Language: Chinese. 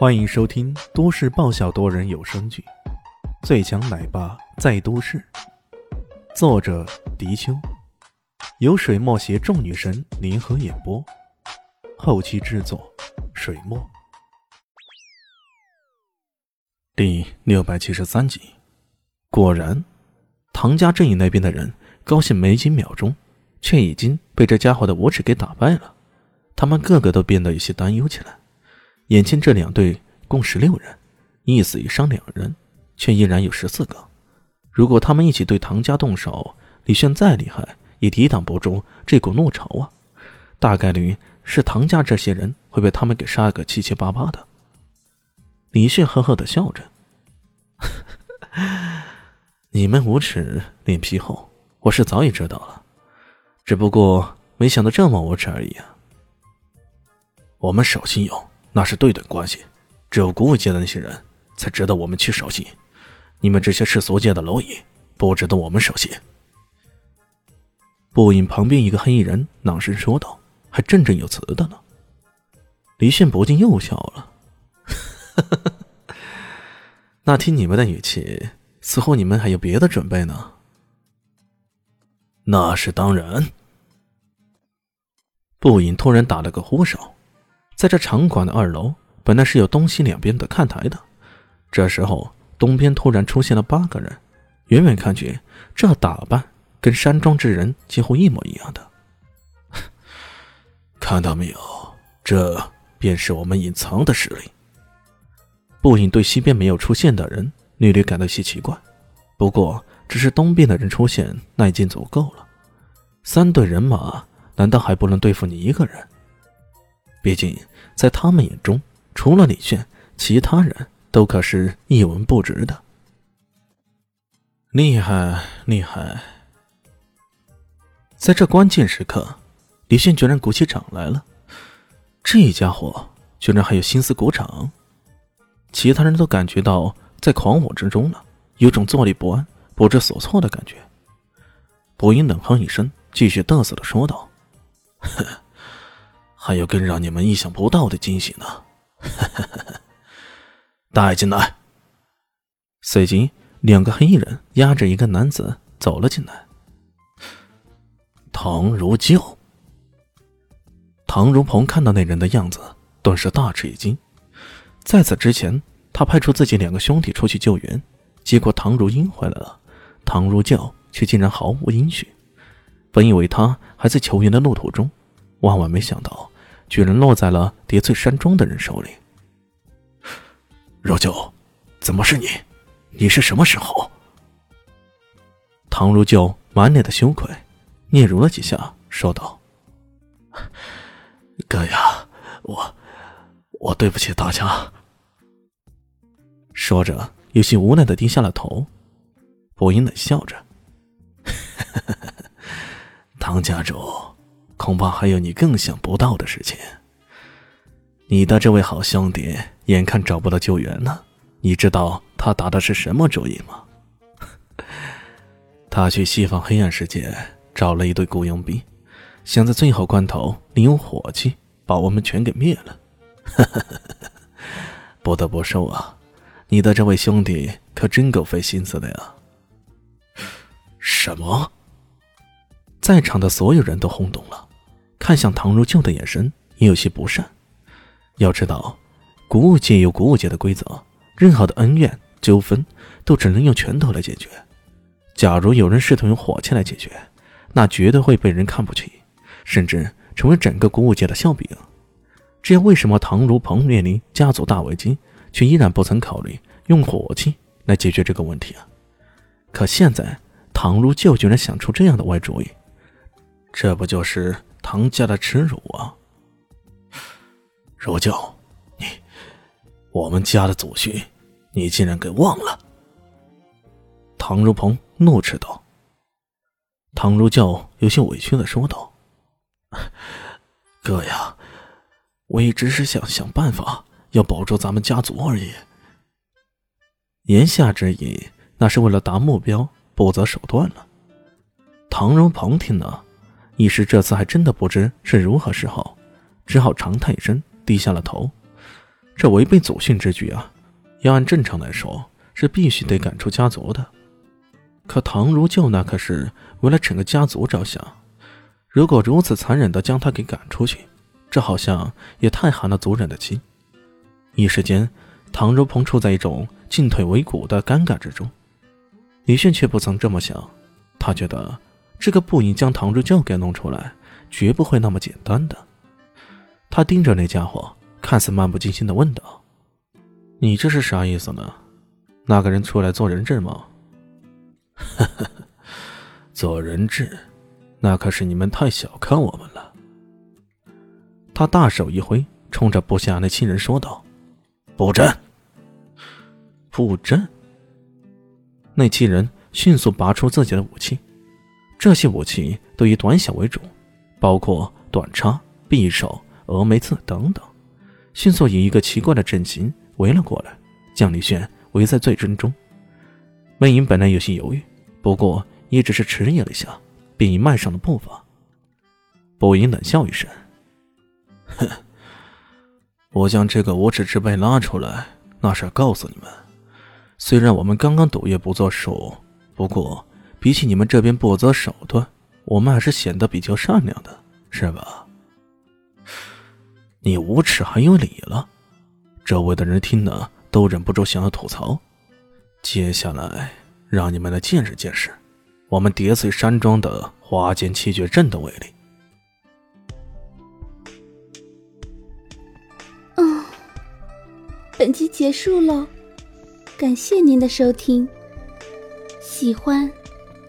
欢迎收听都市爆笑多人有声剧《最强奶爸在都市》，作者：迪秋，由水墨携众女神联合演播，后期制作：水墨。第六百七十三集，果然，唐家阵营那边的人高兴没几秒钟，却已经被这家伙的无耻给打败了。他们个个都变得有些担忧起来。眼前这两队共十六人，一死一伤两人，却依然有十四个。如果他们一起对唐家动手，李炫再厉害也抵挡不住这股怒潮啊！大概率是唐家这些人会被他们给杀个七七八八的。李炫呵呵的笑着：“ 你们无耻，脸皮厚，我是早已知道了，只不过没想到这么无耻而已啊！我们守信用。”那是对等关系，只有古武界的那些人才值得我们去守信。你们这些世俗界的蝼蚁，不值得我们守信。步影旁边一个黑衣人朗声说道，还振振有词的呢。李炫不禁又笑了，那听你们的语气，似乎你们还有别的准备呢。那是当然。步影突然打了个呼哨。在这场馆的二楼，本来是有东西两边的看台的。这时候，东边突然出现了八个人，远远看去，这打扮跟山庄之人几乎一模一样的。看到没有，这便是我们隐藏的实力。不隐对西边没有出现的人略略感到些奇怪，不过只是东边的人出现，那已经足够了。三队人马，难道还不能对付你一个人？毕竟，在他们眼中，除了李炫，其他人都可是一文不值的。厉害，厉害！在这关键时刻，李炫居然鼓起掌来了。这家伙居然还有心思鼓掌！其他人都感觉到在狂火之中了，有种坐立不安、不知所措的感觉。博音冷哼一声，继续嘚瑟的说道：“呵。”还有更让你们意想不到的惊喜呢！带进来。随即，两个黑衣人押着一个男子走了进来。唐如旧。唐如鹏看到那人的样子，顿时大吃一惊。在此之前，他派出自己两个兄弟出去救援，结果唐如英回来了，唐如旧却竟然毫无音讯。本以为他还在求援的路途中，万万没想到。居然落在了叠翠山庄的人手里。若旧，怎么是你？你是什么时候？唐如旧满脸的羞愧，嗫嚅了几下，说道：“哥呀，我我对不起大家。”说着，有些无奈的低下了头。薄音冷笑着：“ 唐家主。”恐怕还有你更想不到的事情。你的这位好兄弟眼看找不到救援了，你知道他打的是什么主意吗？他去西方黑暗世界找了一队雇佣兵，想在最后关头利用火器把我们全给灭了。不得不说啊，你的这位兄弟可真够费心思的呀。什么？在场的所有人都轰动了。看向唐如旧的眼神也有些不善。要知道，古武界有古武界的规则，任何的恩怨纠纷都只能用拳头来解决。假如有人试图用火器来解决，那绝对会被人看不起，甚至成为整个古武界的笑柄。这样，为什么唐如鹏面临家族大危机，却依然不曾考虑用火器来解决这个问题啊？可现在，唐如旧居然想出这样的歪主意，这不就是？唐家的耻辱啊！如旧，你，我们家的祖训，你竟然给忘了！唐如鹏怒斥道。唐如旧有些委屈的说道：“哥呀，我也只是想想办法，要保住咱们家族而已。”言下之意，那是为了达目标不择手段了。唐如鹏听了。一时这次还真的不知是如何是好，只好长叹一声，低下了头。这违背祖训之举啊！要按正常来说，是必须得赶出家族的。可唐如旧那可是为了整个家族着想，如果如此残忍的将他给赶出去，这好像也太寒了族人的心。一时间，唐如鹏处在一种进退维谷的尴尬之中。李迅却不曾这么想，他觉得这个不应将唐如旧给弄出来，绝不会那么简单的。他盯着那家伙，看似漫不经心的问道：“你这是啥意思呢？那个人出来做人质吗？”“呵呵，做人质，那可是你们太小看我们了。”他大手一挥，冲着部下那七人说道：“布阵！”布阵。那七人迅速拔出自己的武器，这些武器都以短小为主，包括短叉、匕首、峨眉刺等等，迅速以一个奇怪的阵型围了过来，将李炫围在最正中。魏莹本来有些犹豫，不过也只是迟疑了一下，便已迈上了步伐。步英冷笑一声：“哼，我将这个无耻之辈拉出来，那是告诉你们。”虽然我们刚刚赌业不作数，不过比起你们这边不择手段，我们还是显得比较善良的，是吧？你无耻还有理了，周围的人听了都忍不住想要吐槽。接下来，让你们来见识见识我们叠翠山庄的花间七绝阵的威力。嗯，本集结束了。感谢您的收听，喜欢